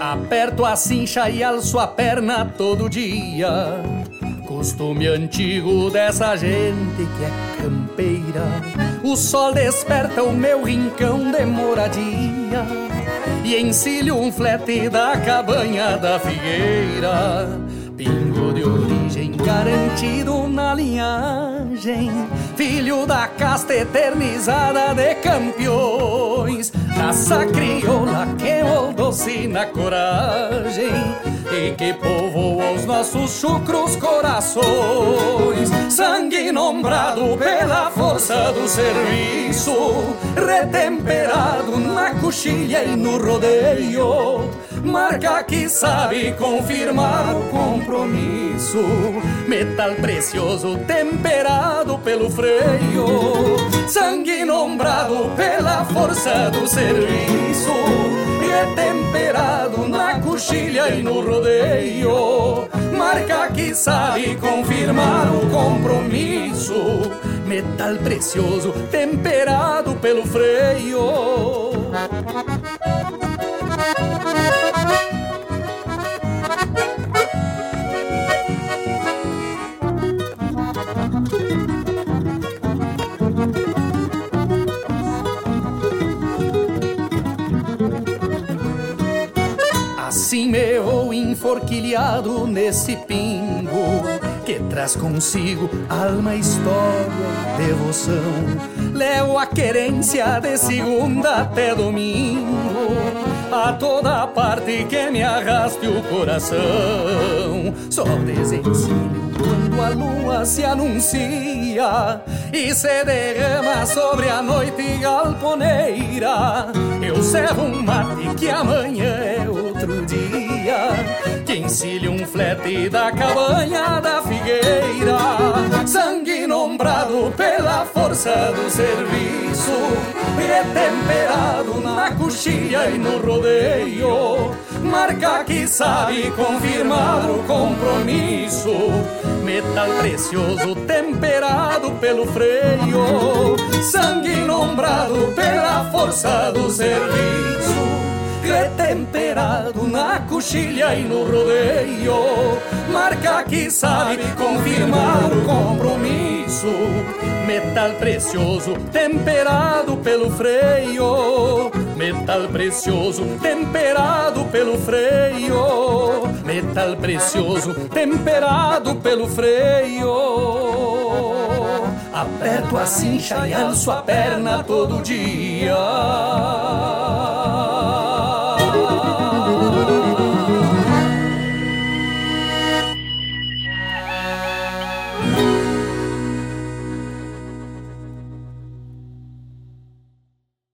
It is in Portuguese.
Aperto a cincha e alço a perna todo dia. Costume antigo dessa gente que é campeira. O sol desperta o meu rincão de moradia e encilho um flete da cabanha da figueira. Pingo de origem garantido na linhagem, filho da casta eternizada de campeões raça crioula que moldou-se na coragem e que povoa os nossos chucros corações. Sangue nombrado pela força do serviço, retemperado na coxilha e no rodeio. Marca que sabe confirmar o compromisso. Metal precioso temperado pelo freio. Sangue nombrado pela força do serviço. Retemperado na coxilha e no rodeio. Marca que sabe confirmar o compromisso. Metal precioso temperado pelo freio. Me vou enforquilhado nesse pingo que traz consigo alma, história, devoção. Levo a querência de segunda até domingo, a toda parte que me arraste o coração. Só desencilho quando a lua se anuncia e se derrama sobre a noite galponeira. Eu serro um mate que amanhã encilha um flete da cabanha da figueira. Sangue nombrado pela força do serviço, retemperado na coxilha e no rodeio. Marca que sabe confirmar o compromisso. Metal precioso temperado pelo freio. Sangue nombrado pela força do serviço retemperado na coxilha e no rodeio. Marca que sabe confirmar o compromisso. Metal precioso temperado pelo freio. Metal precioso temperado pelo freio. Metal precioso temperado pelo freio. Aperto a cincha e alço a perna todo dia